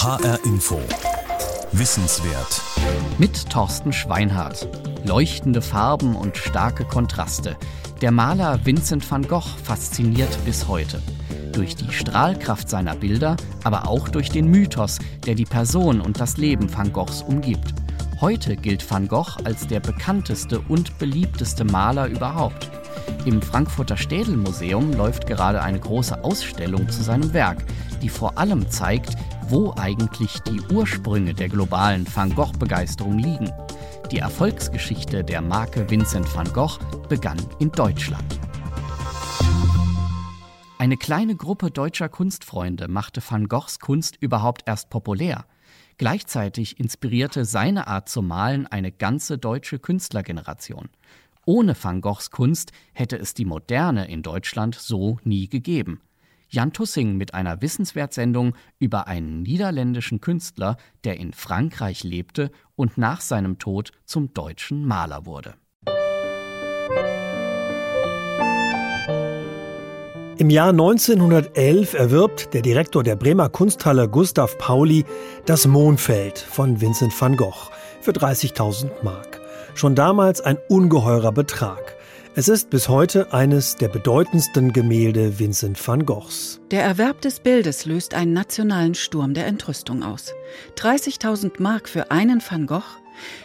HR Info. Wissenswert. Mit Thorsten Schweinhardt. Leuchtende Farben und starke Kontraste. Der Maler Vincent van Gogh fasziniert bis heute. Durch die Strahlkraft seiner Bilder, aber auch durch den Mythos, der die Person und das Leben van Goghs umgibt. Heute gilt van Gogh als der bekannteste und beliebteste Maler überhaupt. Im Frankfurter Städelmuseum läuft gerade eine große Ausstellung zu seinem Werk, die vor allem zeigt, wo eigentlich die Ursprünge der globalen Van Gogh-Begeisterung liegen. Die Erfolgsgeschichte der Marke Vincent van Gogh begann in Deutschland. Eine kleine Gruppe deutscher Kunstfreunde machte van Goghs Kunst überhaupt erst populär. Gleichzeitig inspirierte seine Art zu malen eine ganze deutsche Künstlergeneration. Ohne van Goghs Kunst hätte es die Moderne in Deutschland so nie gegeben. Jan Tussing mit einer Wissenswertsendung über einen niederländischen Künstler, der in Frankreich lebte und nach seinem Tod zum deutschen Maler wurde. Im Jahr 1911 erwirbt der Direktor der Bremer Kunsthalle Gustav Pauli das Mondfeld von Vincent van Gogh für 30.000 Mark. Schon damals ein ungeheurer Betrag. Es ist bis heute eines der bedeutendsten Gemälde Vincent van Goghs. Der Erwerb des Bildes löst einen nationalen Sturm der Entrüstung aus. 30.000 Mark für einen Van Gogh?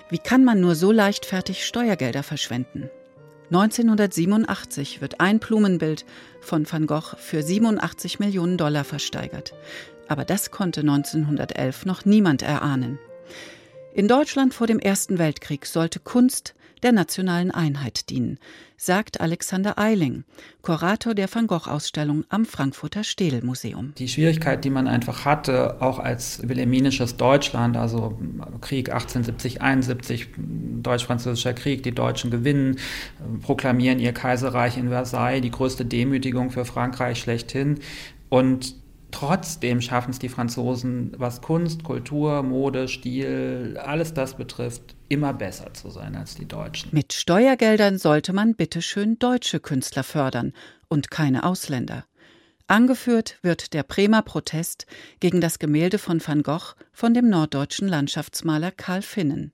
Wie kann man nur so leichtfertig Steuergelder verschwenden? 1987 wird ein Blumenbild von Van Gogh für 87 Millionen Dollar versteigert. Aber das konnte 1911 noch niemand erahnen. In Deutschland vor dem Ersten Weltkrieg sollte Kunst der nationalen Einheit dienen, sagt Alexander Eiling, Kurator der Van Gogh-Ausstellung am Frankfurter Städelmuseum. Die Schwierigkeit, die man einfach hatte, auch als wilhelminisches Deutschland, also Krieg 1870, 71, Deutsch-Französischer Krieg, die Deutschen gewinnen, proklamieren ihr Kaiserreich in Versailles, die größte Demütigung für Frankreich schlechthin. Und Trotzdem schaffen es die Franzosen, was Kunst, Kultur, Mode, Stil, alles das betrifft, immer besser zu sein als die Deutschen. Mit Steuergeldern sollte man bitteschön deutsche Künstler fördern und keine Ausländer. Angeführt wird der Bremer Protest gegen das Gemälde von Van Gogh von dem norddeutschen Landschaftsmaler Karl Finnen.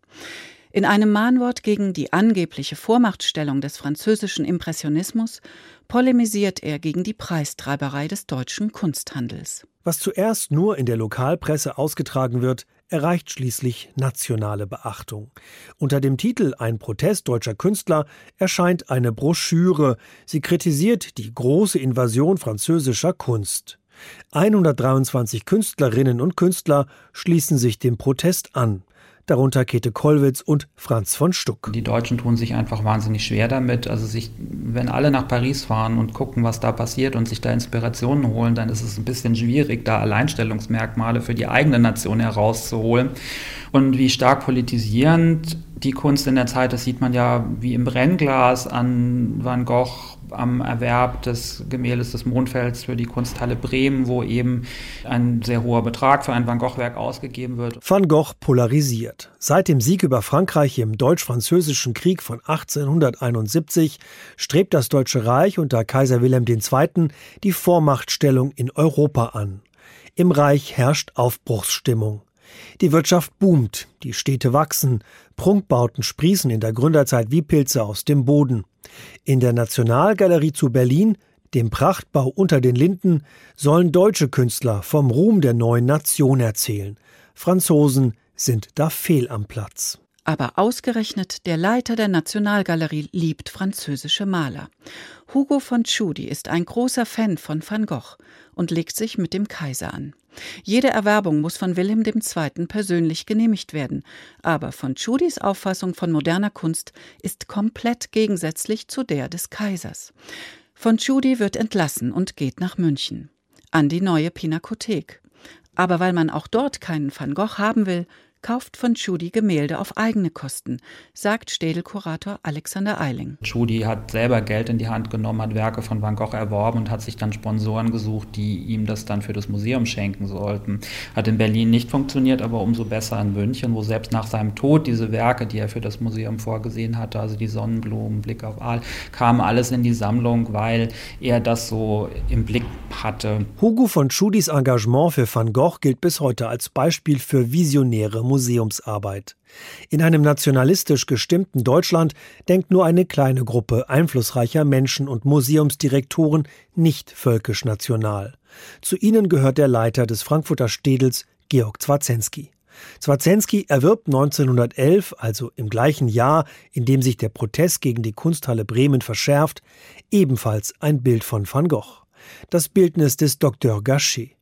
In einem Mahnwort gegen die angebliche Vormachtstellung des französischen Impressionismus polemisiert er gegen die Preistreiberei des deutschen Kunsthandels. Was zuerst nur in der Lokalpresse ausgetragen wird, erreicht schließlich nationale Beachtung. Unter dem Titel Ein Protest deutscher Künstler erscheint eine Broschüre. Sie kritisiert die große Invasion französischer Kunst. 123 Künstlerinnen und Künstler schließen sich dem Protest an darunter Käthe Kollwitz und Franz von Stuck. Die Deutschen tun sich einfach wahnsinnig schwer damit. Also sich, wenn alle nach Paris fahren und gucken, was da passiert und sich da Inspirationen holen, dann ist es ein bisschen schwierig, da Alleinstellungsmerkmale für die eigene Nation herauszuholen. Und wie stark politisierend die Kunst in der Zeit, das sieht man ja wie im Brennglas an Van Gogh, am Erwerb des Gemäldes des Mondfelds für die Kunsthalle Bremen, wo eben ein sehr hoher Betrag für ein Van Gogh-Werk ausgegeben wird. Van Gogh polarisiert. Seit dem Sieg über Frankreich im Deutsch-Französischen Krieg von 1871 strebt das Deutsche Reich unter Kaiser Wilhelm II. die Vormachtstellung in Europa an. Im Reich herrscht Aufbruchsstimmung. Die Wirtschaft boomt, die Städte wachsen, Prunkbauten sprießen in der Gründerzeit wie Pilze aus dem Boden. In der Nationalgalerie zu Berlin, dem Prachtbau unter den Linden, sollen deutsche Künstler vom Ruhm der neuen Nation erzählen. Franzosen sind da fehl am Platz. Aber ausgerechnet der Leiter der Nationalgalerie liebt französische Maler. Hugo von Tschudi ist ein großer Fan von Van Gogh und legt sich mit dem Kaiser an. Jede Erwerbung muss von Wilhelm II. persönlich genehmigt werden, aber von Tschudis Auffassung von moderner Kunst ist komplett gegensätzlich zu der des Kaisers. Von Tschudi wird entlassen und geht nach München an die neue Pinakothek. Aber weil man auch dort keinen Van Gogh haben will, kauft von Tschudi Gemälde auf eigene Kosten, sagt Städel-Kurator Alexander Eiling. Tschudi hat selber Geld in die Hand genommen, hat Werke von Van Gogh erworben und hat sich dann Sponsoren gesucht, die ihm das dann für das Museum schenken sollten. Hat in Berlin nicht funktioniert, aber umso besser in München, wo selbst nach seinem Tod diese Werke, die er für das Museum vorgesehen hatte, also die Sonnenblumen, Blick auf Aal, kamen alles in die Sammlung, weil er das so im Blick hatte. Hugo von Tschudis Engagement für Van Gogh gilt bis heute als Beispiel für visionäre Museumsarbeit. In einem nationalistisch gestimmten Deutschland denkt nur eine kleine Gruppe einflussreicher Menschen und Museumsdirektoren nicht völkisch national. Zu ihnen gehört der Leiter des Frankfurter Städels, Georg Zwarzensky. Zwarzensky erwirbt 1911, also im gleichen Jahr, in dem sich der Protest gegen die Kunsthalle Bremen verschärft, ebenfalls ein Bild von Van Gogh. Das Bildnis des Dr. Gachet.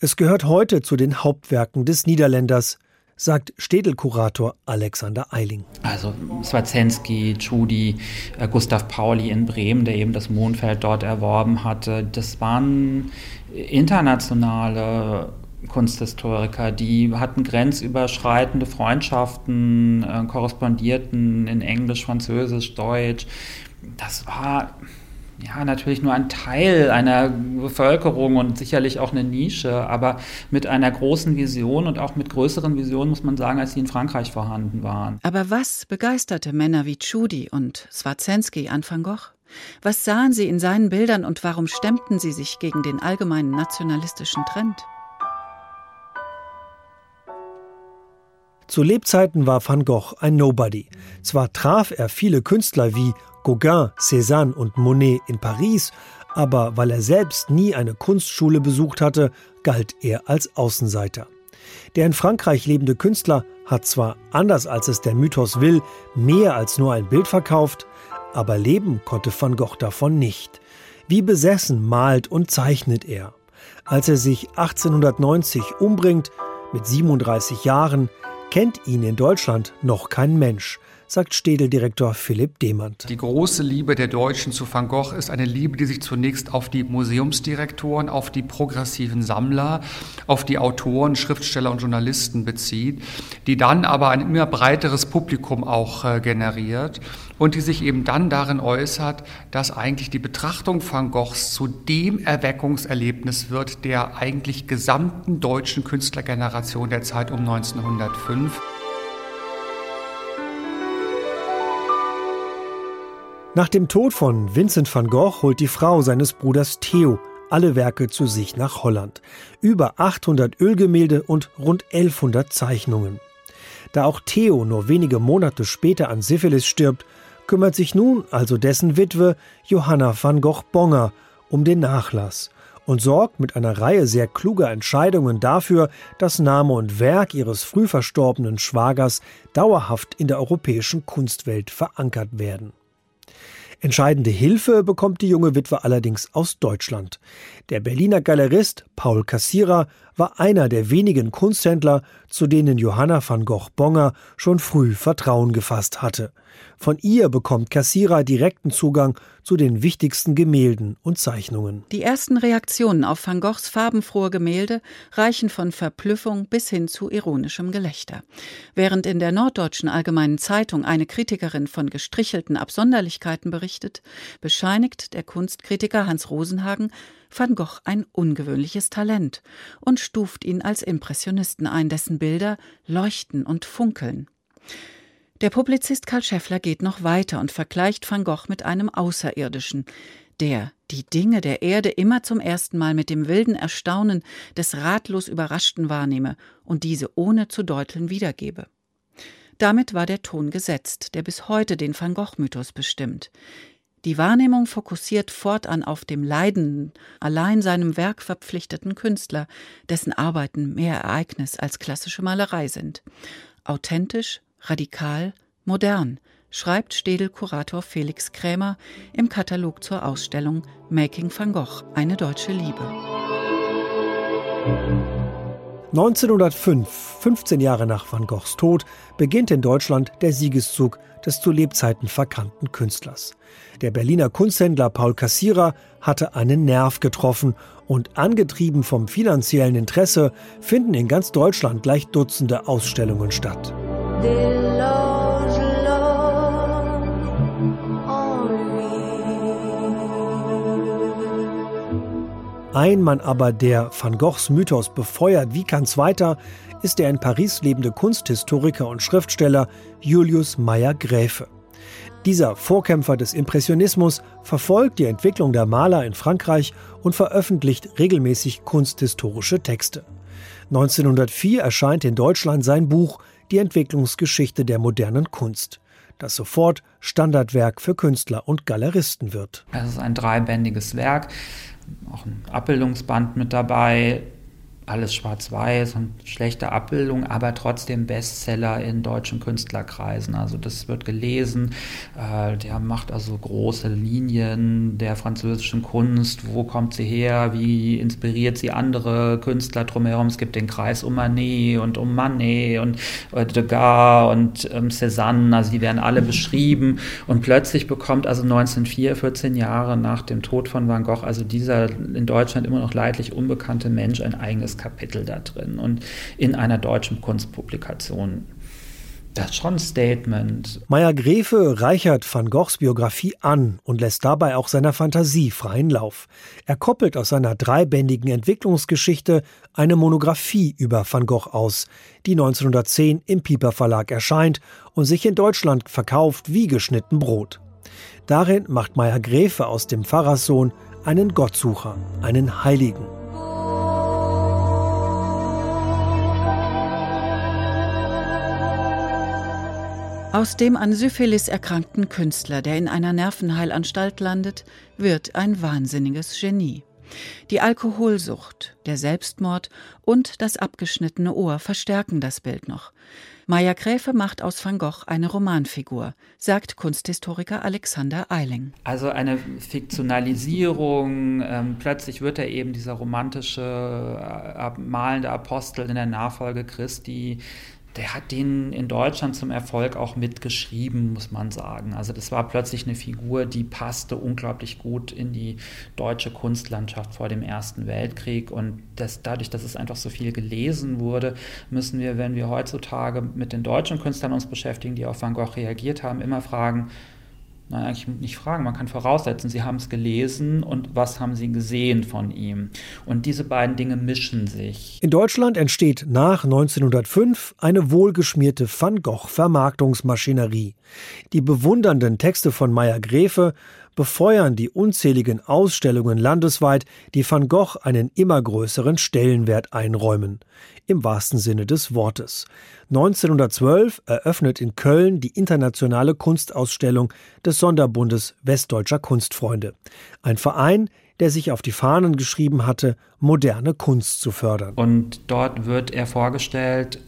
Es gehört heute zu den Hauptwerken des Niederländers, sagt Städelkurator Alexander Eiling. Also Swazensky, Tschudi, äh, Gustav Pauli in Bremen, der eben das Mondfeld dort erworben hatte, das waren internationale Kunsthistoriker, die hatten grenzüberschreitende Freundschaften, äh, korrespondierten in Englisch, Französisch, Deutsch. Das war ja, natürlich nur ein Teil einer Bevölkerung und sicherlich auch eine Nische, aber mit einer großen Vision und auch mit größeren Visionen, muss man sagen, als die in Frankreich vorhanden waren. Aber was begeisterte Männer wie Tschudi und Swazensky an Van Gogh? Was sahen sie in seinen Bildern und warum stemmten sie sich gegen den allgemeinen nationalistischen Trend? Zu Lebzeiten war Van Gogh ein Nobody. Zwar traf er viele Künstler wie Gauguin, Cézanne und Monet in Paris, aber weil er selbst nie eine Kunstschule besucht hatte, galt er als Außenseiter. Der in Frankreich lebende Künstler hat zwar, anders als es der Mythos will, mehr als nur ein Bild verkauft, aber leben konnte Van Gogh davon nicht. Wie besessen malt und zeichnet er. Als er sich 1890 umbringt, mit 37 Jahren, kennt ihn in Deutschland noch kein Mensch sagt Städeldirektor Philipp Demand. Die große Liebe der Deutschen zu Van Gogh ist eine Liebe, die sich zunächst auf die Museumsdirektoren, auf die progressiven Sammler, auf die Autoren, Schriftsteller und Journalisten bezieht, die dann aber ein immer breiteres Publikum auch äh, generiert und die sich eben dann darin äußert, dass eigentlich die Betrachtung Van Goghs zu dem Erweckungserlebnis wird der eigentlich gesamten deutschen Künstlergeneration der Zeit um 1905. Nach dem Tod von Vincent van Gogh holt die Frau seines Bruders Theo alle Werke zu sich nach Holland. Über 800 Ölgemälde und rund 1100 Zeichnungen. Da auch Theo nur wenige Monate später an Syphilis stirbt, kümmert sich nun also dessen Witwe Johanna van Gogh Bonger um den Nachlass und sorgt mit einer Reihe sehr kluger Entscheidungen dafür, dass Name und Werk ihres früh verstorbenen Schwagers dauerhaft in der europäischen Kunstwelt verankert werden. Entscheidende Hilfe bekommt die junge Witwe allerdings aus Deutschland. Der Berliner Galerist Paul Kassierer war einer der wenigen Kunsthändler, zu denen Johanna van Gogh Bonger schon früh Vertrauen gefasst hatte. Von ihr bekommt Kassierer direkten Zugang zu den wichtigsten Gemälden und Zeichnungen. Die ersten Reaktionen auf Van Goghs farbenfrohe Gemälde reichen von Verblüffung bis hin zu ironischem Gelächter. Während in der Norddeutschen Allgemeinen Zeitung eine Kritikerin von gestrichelten Absonderlichkeiten berichtet, bescheinigt der Kunstkritiker Hans Rosenhagen Van Gogh ein ungewöhnliches Talent und stuft ihn als Impressionisten ein, dessen Bilder leuchten und funkeln. Der Publizist Karl Scheffler geht noch weiter und vergleicht Van Gogh mit einem Außerirdischen, der die Dinge der Erde immer zum ersten Mal mit dem wilden Erstaunen des ratlos Überraschten wahrnehme und diese ohne zu deuteln wiedergebe. Damit war der Ton gesetzt, der bis heute den Van Gogh-Mythos bestimmt. Die Wahrnehmung fokussiert fortan auf dem leidenden, allein seinem Werk verpflichteten Künstler, dessen Arbeiten mehr Ereignis als klassische Malerei sind. Authentisch, radikal, modern, schreibt Städel-Kurator Felix Krämer im Katalog zur Ausstellung Making van Gogh, eine deutsche Liebe. 1905, 15 Jahre nach Van Goghs Tod, beginnt in Deutschland der Siegeszug des zu Lebzeiten verkannten Künstlers. Der Berliner Kunsthändler Paul Kassierer hatte einen Nerv getroffen und angetrieben vom finanziellen Interesse finden in ganz Deutschland gleich Dutzende Ausstellungen statt. Ein Mann aber, der Van Goghs Mythos befeuert wie kein zweiter, ist der in Paris lebende Kunsthistoriker und Schriftsteller Julius Meyer-Gräfe. Dieser Vorkämpfer des Impressionismus verfolgt die Entwicklung der Maler in Frankreich und veröffentlicht regelmäßig kunsthistorische Texte. 1904 erscheint in Deutschland sein Buch Die Entwicklungsgeschichte der modernen Kunst, das sofort Standardwerk für Künstler und Galeristen wird. Es ist ein dreibändiges Werk, auch ein Abbildungsband mit dabei, alles schwarz-weiß und schlechte Abbildung, aber trotzdem Bestseller in deutschen Künstlerkreisen. Also das wird gelesen. Äh, der macht also große Linien der französischen Kunst. Wo kommt sie her? Wie inspiriert sie andere Künstler drumherum? Es gibt den Kreis um Manet und um Manet und äh, Degas und ähm, Cézanne. Also die werden alle beschrieben. Und plötzlich bekommt also 1904, 14 Jahre nach dem Tod von Van Gogh, also dieser in Deutschland immer noch leidlich unbekannte Mensch ein eigenes Kapitel da drin und in einer deutschen Kunstpublikation. Das ist schon ein Statement. Meyer Grefe reichert Van Goghs Biografie an und lässt dabei auch seiner Fantasie freien Lauf. Er koppelt aus seiner dreibändigen Entwicklungsgeschichte eine Monographie über Van Gogh aus, die 1910 im Pieper Verlag erscheint und sich in Deutschland verkauft wie geschnitten Brot. Darin macht Meyer Grefe aus dem Pfarrerssohn einen Gottsucher, einen Heiligen. Aus dem an Syphilis erkrankten Künstler, der in einer Nervenheilanstalt landet, wird ein wahnsinniges Genie. Die Alkoholsucht, der Selbstmord und das abgeschnittene Ohr verstärken das Bild noch. Maya Gräfe macht aus Van Gogh eine Romanfigur, sagt Kunsthistoriker Alexander Eiling. Also eine Fiktionalisierung, ähm, plötzlich wird er eben dieser romantische, äh, malende Apostel in der Nachfolge Christi, der hat den in Deutschland zum Erfolg auch mitgeschrieben, muss man sagen. Also das war plötzlich eine Figur, die passte unglaublich gut in die deutsche Kunstlandschaft vor dem Ersten Weltkrieg. Und das, dadurch, dass es einfach so viel gelesen wurde, müssen wir, wenn wir heutzutage mit den deutschen Künstlern uns beschäftigen, die auf Van Gogh reagiert haben, immer fragen, Nein, eigentlich nicht fragen, man kann voraussetzen, Sie haben es gelesen und was haben Sie gesehen von ihm. Und diese beiden Dinge mischen sich. In Deutschland entsteht nach 1905 eine wohlgeschmierte Van Gogh-Vermarktungsmaschinerie. Die bewundernden Texte von Meyer Gräfe befeuern die unzähligen Ausstellungen landesweit, die Van Gogh einen immer größeren Stellenwert einräumen. Im wahrsten Sinne des Wortes. 1912 eröffnet in Köln die internationale Kunstausstellung des Sonderbundes Westdeutscher Kunstfreunde. Ein Verein, der sich auf die Fahnen geschrieben hatte, moderne Kunst zu fördern. Und dort wird er vorgestellt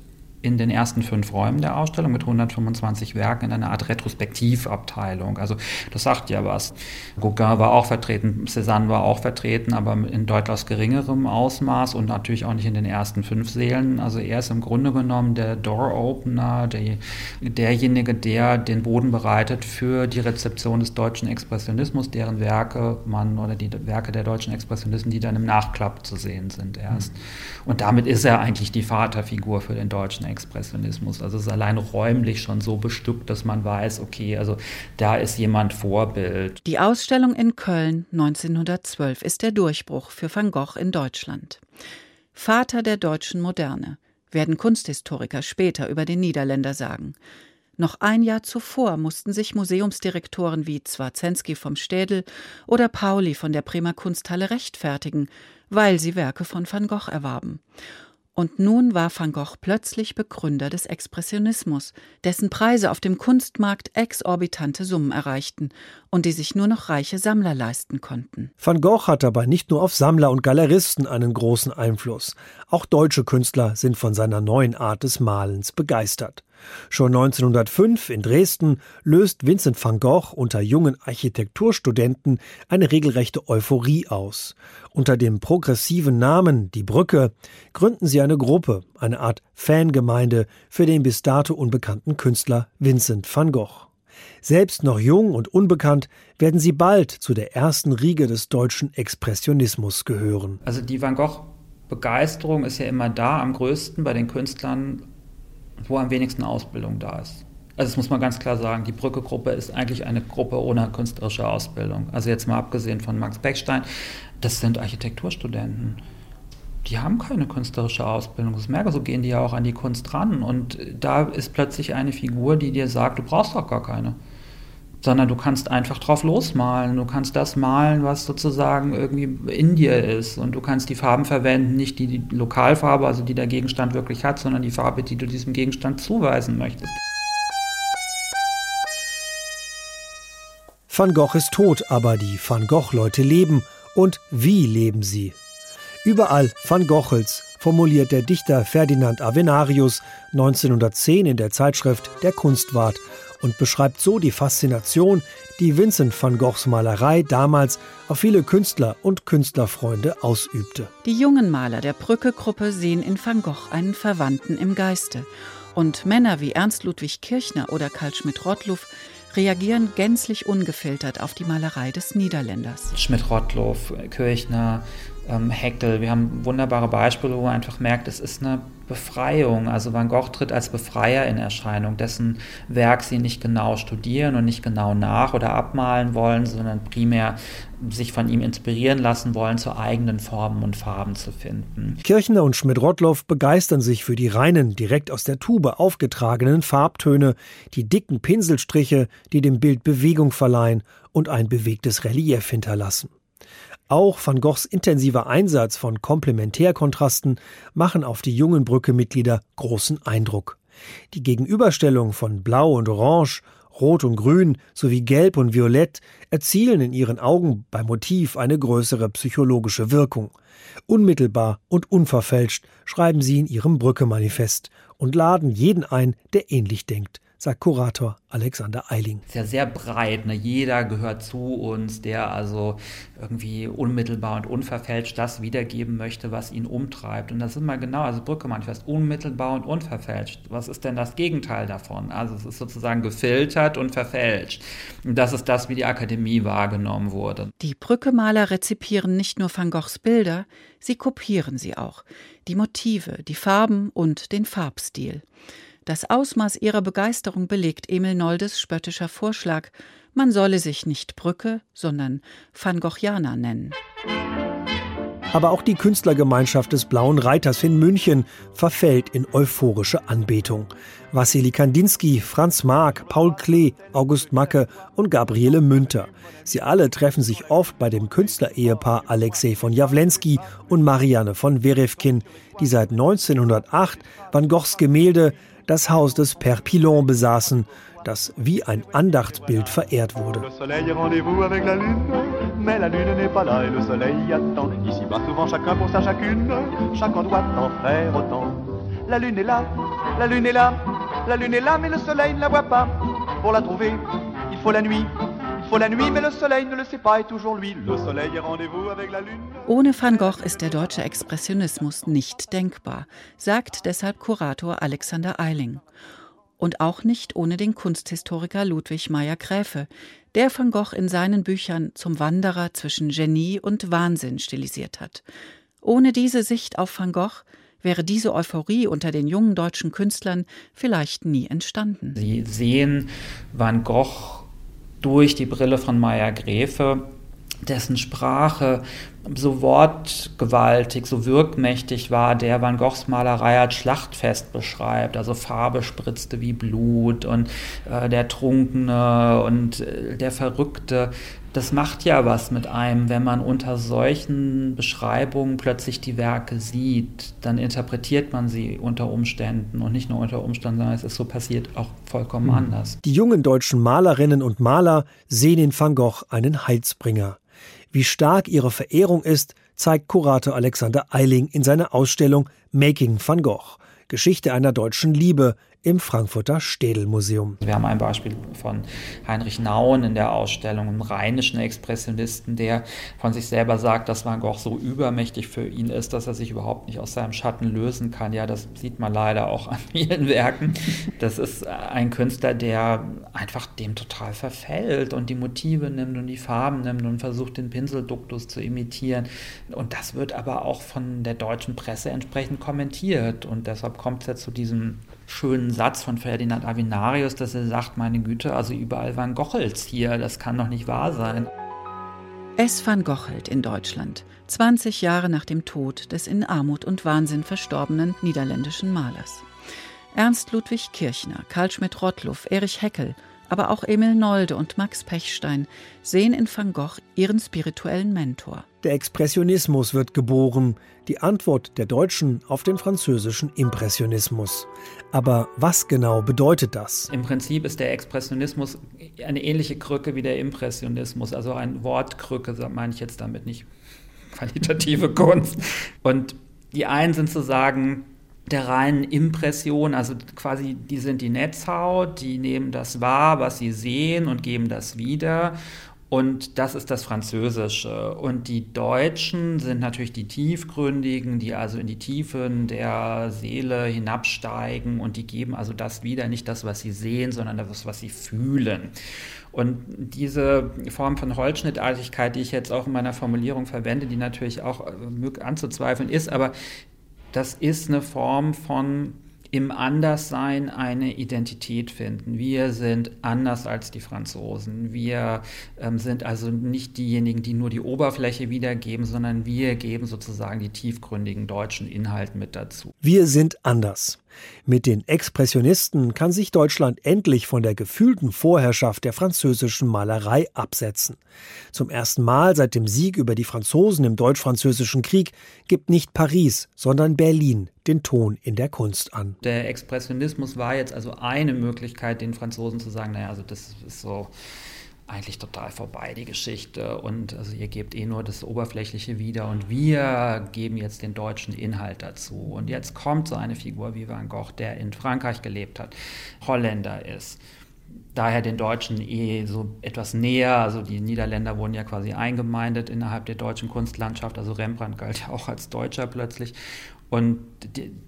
in den ersten fünf Räumen der Ausstellung mit 125 Werken in einer Art Retrospektivabteilung. Also das sagt ja was. Gauguin war auch vertreten, Cézanne war auch vertreten, aber in deutlich geringerem Ausmaß und natürlich auch nicht in den ersten fünf Sälen. Also er ist im Grunde genommen der Door-Opener, der, derjenige, der den Boden bereitet für die Rezeption des deutschen Expressionismus, deren Werke man oder die Werke der deutschen Expressionisten, die dann im Nachklapp zu sehen sind erst. Mhm. Und damit ist er eigentlich die Vaterfigur für den deutschen Expressionismus. Also es ist allein räumlich schon so bestückt, dass man weiß, okay, also da ist jemand Vorbild. Die Ausstellung in Köln 1912 ist der Durchbruch für Van Gogh in Deutschland. Vater der deutschen Moderne, werden Kunsthistoriker später über den Niederländer sagen. Noch ein Jahr zuvor mussten sich Museumsdirektoren wie Zwarzensky vom Städel oder Pauli von der Bremer Kunsthalle rechtfertigen, weil sie Werke von Van Gogh erwarben. Und nun war Van Gogh plötzlich Begründer des Expressionismus, dessen Preise auf dem Kunstmarkt exorbitante Summen erreichten und die sich nur noch reiche Sammler leisten konnten. Van Gogh hat dabei nicht nur auf Sammler und Galeristen einen großen Einfluss. Auch deutsche Künstler sind von seiner neuen Art des Malens begeistert. Schon 1905 in Dresden löst Vincent van Gogh unter jungen Architekturstudenten eine regelrechte Euphorie aus. Unter dem progressiven Namen Die Brücke gründen sie eine Gruppe, eine Art Fangemeinde für den bis dato unbekannten Künstler Vincent van Gogh. Selbst noch jung und unbekannt werden sie bald zu der ersten Riege des deutschen Expressionismus gehören. Also die Van Gogh Begeisterung ist ja immer da am größten bei den Künstlern wo am wenigsten Ausbildung da ist. Also das muss man ganz klar sagen, die Brücke-Gruppe ist eigentlich eine Gruppe ohne künstlerische Ausbildung. Also jetzt mal abgesehen von Max Beckstein, das sind Architekturstudenten. Die haben keine künstlerische Ausbildung. Das merke, so gehen die ja auch an die Kunst ran. Und da ist plötzlich eine Figur, die dir sagt, du brauchst doch gar keine sondern du kannst einfach drauf losmalen. Du kannst das malen, was sozusagen irgendwie in dir ist. Und du kannst die Farben verwenden, nicht die, die Lokalfarbe, also die der Gegenstand wirklich hat, sondern die Farbe, die du diesem Gegenstand zuweisen möchtest. Van Gogh ist tot, aber die Van Gogh-Leute leben. Und wie leben sie? Überall Van Goghels, formuliert der Dichter Ferdinand Avenarius 1910 in der Zeitschrift Der Kunstwart und beschreibt so die Faszination, die Vincent van Goghs Malerei damals auf viele Künstler und Künstlerfreunde ausübte. Die jungen Maler der Brücke-Gruppe sehen in van Gogh einen Verwandten im Geiste. Und Männer wie Ernst Ludwig Kirchner oder Karl Schmidt-Rottluff reagieren gänzlich ungefiltert auf die Malerei des Niederländers. Schmidt-Rottluff, Kirchner, ähm, Heckel. Wir haben wunderbare Beispiele, wo man einfach merkt, es ist eine Befreiung. Also Van Gogh tritt als Befreier in Erscheinung, dessen Werk sie nicht genau studieren und nicht genau nach- oder abmalen wollen, sondern primär sich von ihm inspirieren lassen wollen, zu eigenen Formen und Farben zu finden. Kirchner und Schmidt-Rottloff begeistern sich für die reinen, direkt aus der Tube aufgetragenen Farbtöne, die dicken Pinselstriche, die dem Bild Bewegung verleihen und ein bewegtes Relief hinterlassen. Auch van Goghs intensiver Einsatz von Komplementärkontrasten machen auf die jungen Brücke-Mitglieder großen Eindruck. Die Gegenüberstellung von Blau und Orange, Rot und Grün sowie Gelb und Violett erzielen in ihren Augen beim Motiv eine größere psychologische Wirkung. Unmittelbar und unverfälscht schreiben sie in ihrem Brücke-Manifest und laden jeden ein, der ähnlich denkt sagt Kurator Alexander Eiling. Ist ja sehr breit, ne? jeder gehört zu uns, der also irgendwie unmittelbar und unverfälscht das wiedergeben möchte, was ihn umtreibt. Und das ist mal genau, also Brücke manifest, unmittelbar und unverfälscht. Was ist denn das Gegenteil davon? Also es ist sozusagen gefiltert und verfälscht. Und das ist das, wie die Akademie wahrgenommen wurde. Die Brückemaler rezipieren nicht nur Van Goghs Bilder, sie kopieren sie auch. Die Motive, die Farben und den Farbstil. Das Ausmaß ihrer Begeisterung belegt Emil Noldes spöttischer Vorschlag, man solle sich nicht Brücke, sondern Van Goghianer nennen. Aber auch die Künstlergemeinschaft des Blauen Reiters in München verfällt in euphorische Anbetung. Wassili Kandinsky, Franz Mark, Paul Klee, August Macke und Gabriele Münter. Sie alle treffen sich oft bei dem Künstlerehepaar Alexei von Jawlensky und Marianne von Werefkin, die seit 1908 Van Goghs Gemälde das Haus des Père Pilon besaßen, das wie ein Andachtsbild verehrt wurde. La lune est là, la lune est là, mais le soleil ne la voit pas. Pour la trouver, il faut la nuit, ohne Van Gogh ist der deutsche Expressionismus nicht denkbar, sagt deshalb Kurator Alexander Eiling. Und auch nicht ohne den Kunsthistoriker Ludwig Meyer-Gräfe, der Van Gogh in seinen Büchern zum Wanderer zwischen Genie und Wahnsinn stilisiert hat. Ohne diese Sicht auf Van Gogh wäre diese Euphorie unter den jungen deutschen Künstlern vielleicht nie entstanden. Sie sehen Van Gogh durch die Brille von Meyer Gräfe, dessen Sprache so wortgewaltig, so wirkmächtig war, der Van Goghs Malerei als Schlachtfest beschreibt. Also Farbe spritzte wie Blut und äh, der Trunkene und äh, der Verrückte das macht ja was mit einem, wenn man unter solchen Beschreibungen plötzlich die Werke sieht, dann interpretiert man sie unter Umständen und nicht nur unter Umständen, sondern es ist so passiert auch vollkommen mhm. anders. Die jungen deutschen Malerinnen und Maler sehen in Van Gogh einen Heilsbringer. Wie stark ihre Verehrung ist, zeigt Kurator Alexander Eiling in seiner Ausstellung Making Van Gogh. Geschichte einer deutschen Liebe im Frankfurter Städel-Museum. Wir haben ein Beispiel von Heinrich Nauen in der Ausstellung, einem rheinischen Expressionisten, der von sich selber sagt, dass Van Gogh so übermächtig für ihn ist, dass er sich überhaupt nicht aus seinem Schatten lösen kann. Ja, das sieht man leider auch an vielen Werken. Das ist ein Künstler, der einfach dem total verfällt und die Motive nimmt und die Farben nimmt und versucht, den Pinselduktus zu imitieren. Und das wird aber auch von der deutschen Presse entsprechend kommentiert. Und deshalb kommt es ja zu diesem schönen Satz von Ferdinand Avenarius, dass er sagt, meine Güte, also überall waren Gochels hier, das kann doch nicht wahr sein. S. van Gochelt in Deutschland, 20 Jahre nach dem Tod des in Armut und Wahnsinn verstorbenen niederländischen Malers. Ernst Ludwig Kirchner, Karl Schmidt-Rottluff, Erich Heckel aber auch Emil Nolde und Max Pechstein sehen in Van Gogh ihren spirituellen Mentor. Der Expressionismus wird geboren, die Antwort der Deutschen auf den französischen Impressionismus. Aber was genau bedeutet das? Im Prinzip ist der Expressionismus eine ähnliche Krücke wie der Impressionismus, also ein Wortkrücke, meine ich jetzt damit nicht qualitative Kunst. Und die einen sind zu sagen, der reinen Impression, also quasi die sind die Netzhaut, die nehmen das wahr, was sie sehen und geben das wieder. Und das ist das Französische. Und die Deutschen sind natürlich die Tiefgründigen, die also in die Tiefen der Seele hinabsteigen und die geben also das wieder, nicht das, was sie sehen, sondern das, was sie fühlen. Und diese Form von Holzschnittartigkeit, die ich jetzt auch in meiner Formulierung verwende, die natürlich auch äh, anzuzweifeln ist, aber das ist eine Form von im Anderssein eine Identität finden. Wir sind anders als die Franzosen. Wir ähm, sind also nicht diejenigen, die nur die Oberfläche wiedergeben, sondern wir geben sozusagen die tiefgründigen deutschen Inhalte mit dazu. Wir sind anders. Mit den Expressionisten kann sich Deutschland endlich von der gefühlten Vorherrschaft der französischen Malerei absetzen. Zum ersten Mal seit dem Sieg über die Franzosen im Deutsch-Französischen Krieg gibt nicht Paris, sondern Berlin den Ton in der Kunst an. Der Expressionismus war jetzt also eine Möglichkeit, den Franzosen zu sagen, naja, also das ist so eigentlich total vorbei, die Geschichte. Und also ihr gebt eh nur das Oberflächliche wieder und wir geben jetzt den deutschen Inhalt dazu. Und jetzt kommt so eine Figur wie Van Gogh, der in Frankreich gelebt hat, Holländer ist. Daher den Deutschen eh so etwas näher. Also die Niederländer wurden ja quasi eingemeindet innerhalb der deutschen Kunstlandschaft. Also Rembrandt galt ja auch als Deutscher plötzlich. Und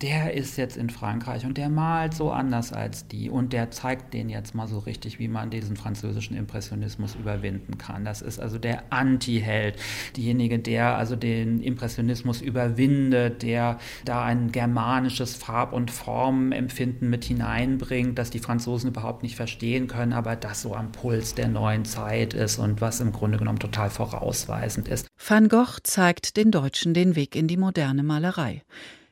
der ist jetzt in Frankreich und der malt so anders als die und der zeigt denen jetzt mal so richtig, wie man diesen französischen Impressionismus überwinden kann. Das ist also der Anti-Held, diejenige, der also den Impressionismus überwindet, der da ein germanisches Farb- und Formempfinden mit hineinbringt, das die Franzosen überhaupt nicht verstehen können, aber das so am Puls der neuen Zeit ist und was im Grunde genommen total vorausweisend ist. Van Gogh zeigt den Deutschen den Weg in die moderne Malerei.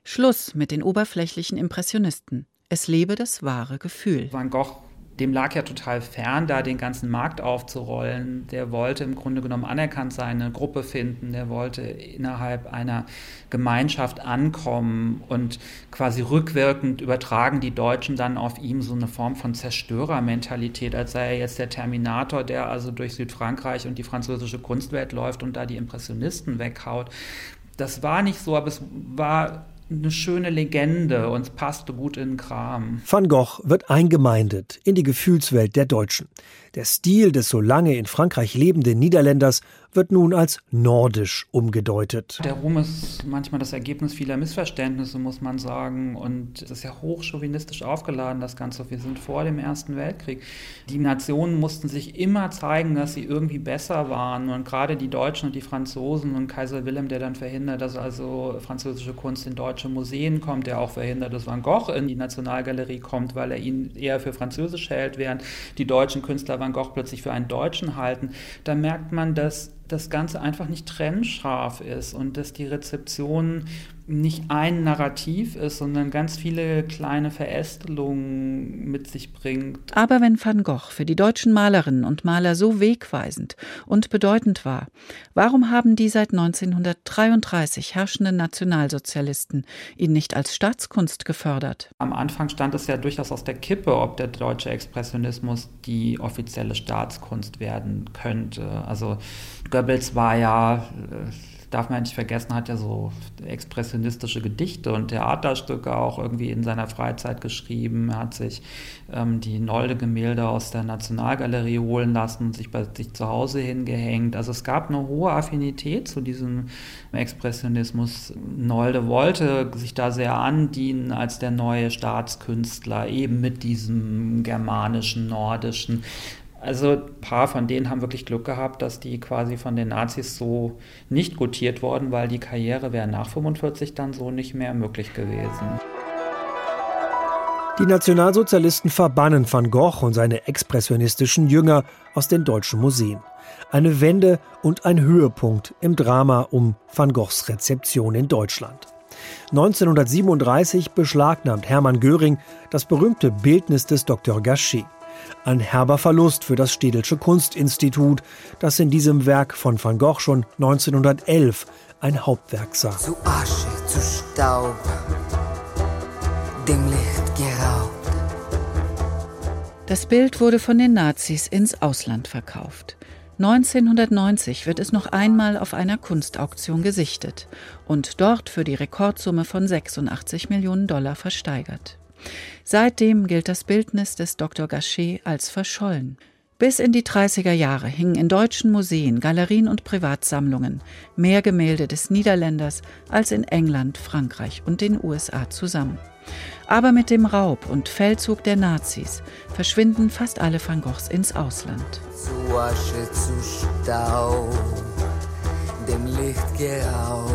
Schluss mit den oberflächlichen Impressionisten. Es lebe das wahre Gefühl. Van Gogh, dem lag ja total fern, da den ganzen Markt aufzurollen. Der wollte im Grunde genommen anerkannt sein, eine Gruppe finden. Der wollte innerhalb einer Gemeinschaft ankommen und quasi rückwirkend übertragen die Deutschen dann auf ihm so eine Form von Zerstörermentalität, als sei er jetzt der Terminator, der also durch Südfrankreich und die französische Kunstwelt läuft und da die Impressionisten weghaut. Das war nicht so, aber es war eine schöne Legende und es passte gut in den Kram. Van Gogh wird eingemeindet in die Gefühlswelt der Deutschen. Der Stil des so lange in Frankreich lebenden Niederländers wird nun als nordisch umgedeutet. Der Ruhm ist manchmal das Ergebnis vieler Missverständnisse, muss man sagen. Und es ist ja hochchauvinistisch aufgeladen, das Ganze. Wir sind vor dem Ersten Weltkrieg. Die Nationen mussten sich immer zeigen, dass sie irgendwie besser waren. Und gerade die Deutschen und die Franzosen und Kaiser Wilhelm, der dann verhindert, dass also französische Kunst in deutsche Museen kommt, der auch verhindert, dass Van Gogh in die Nationalgalerie kommt, weil er ihn eher für französisch hält, während die deutschen Künstler Van Gogh plötzlich für einen Deutschen halten. Da merkt man, dass das Ganze einfach nicht trennscharf ist und dass die Rezeption nicht ein Narrativ ist, sondern ganz viele kleine Verästelungen mit sich bringt. Aber wenn Van Gogh für die deutschen Malerinnen und Maler so wegweisend und bedeutend war, warum haben die seit 1933 herrschenden Nationalsozialisten ihn nicht als Staatskunst gefördert? Am Anfang stand es ja durchaus aus der Kippe, ob der deutsche Expressionismus die offizielle Staatskunst werden könnte. Also Goebbels war ja äh, darf man nicht vergessen, hat ja so expressionistische Gedichte und Theaterstücke auch irgendwie in seiner Freizeit geschrieben. Er hat sich ähm, die Nolde-Gemälde aus der Nationalgalerie holen lassen und sich bei sich zu Hause hingehängt. Also es gab eine hohe Affinität zu diesem Expressionismus. Nolde wollte sich da sehr andienen als der neue Staatskünstler, eben mit diesem germanischen, nordischen. Also ein paar von denen haben wirklich Glück gehabt, dass die quasi von den Nazis so nicht gutiert wurden, weil die Karriere wäre nach 45 dann so nicht mehr möglich gewesen. Die Nationalsozialisten verbannen Van Gogh und seine expressionistischen Jünger aus den deutschen Museen. Eine Wende und ein Höhepunkt im Drama um Van Goghs Rezeption in Deutschland. 1937 beschlagnahmt Hermann Göring das berühmte Bildnis des Dr. Gachet. Ein herber Verlust für das Städelsche Kunstinstitut, das in diesem Werk von Van Gogh schon 1911 ein Hauptwerk sah. Zu Asche, zu Staub, dem Licht geraubt. Das Bild wurde von den Nazis ins Ausland verkauft. 1990 wird es noch einmal auf einer Kunstauktion gesichtet und dort für die Rekordsumme von 86 Millionen Dollar versteigert. Seitdem gilt das Bildnis des Dr. Gachet als verschollen. Bis in die 30er Jahre hingen in deutschen Museen, Galerien und Privatsammlungen mehr Gemälde des Niederländers als in England, Frankreich und den USA zusammen. Aber mit dem Raub und Feldzug der Nazis verschwinden fast alle Van Goghs ins Ausland. Zu Asche, zu Staub, dem Licht geraubt.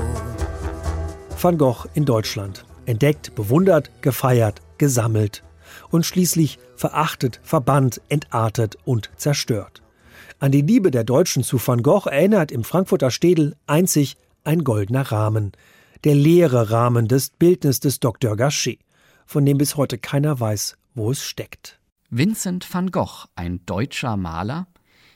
Van Gogh in Deutschland. Entdeckt, bewundert, gefeiert, gesammelt und schließlich verachtet, verbannt, entartet und zerstört. An die Liebe der Deutschen zu Van Gogh erinnert im Frankfurter Städel einzig ein goldener Rahmen, der leere Rahmen des Bildnisses des Dr. Gachet, von dem bis heute keiner weiß, wo es steckt. Vincent van Gogh, ein deutscher Maler?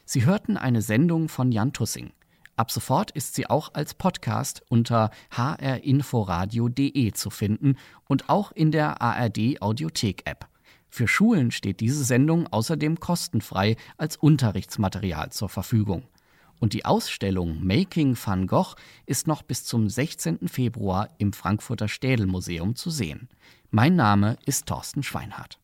Sie hörten eine Sendung von Jan Tussing. Ab sofort ist sie auch als Podcast unter hrinforadio.de zu finden und auch in der ARD Audiothek App. Für Schulen steht diese Sendung außerdem kostenfrei als Unterrichtsmaterial zur Verfügung. Und die Ausstellung Making Van Gogh ist noch bis zum 16. Februar im Frankfurter Städelmuseum zu sehen. Mein Name ist Thorsten Schweinhardt.